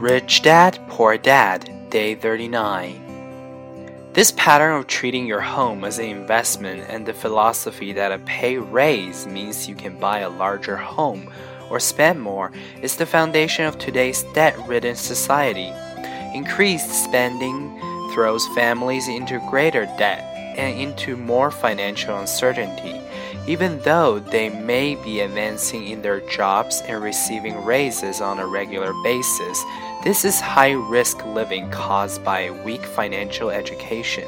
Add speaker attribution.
Speaker 1: Rich Dad, Poor Dad, Day 39. This pattern of treating your home as an investment and the philosophy that a pay raise means you can buy a larger home or spend more is the foundation of today's debt ridden society. Increased spending throws families into greater debt and into more financial uncertainty, even though they may be advancing in their jobs and receiving raises on a regular basis. This is high risk living caused by weak financial education.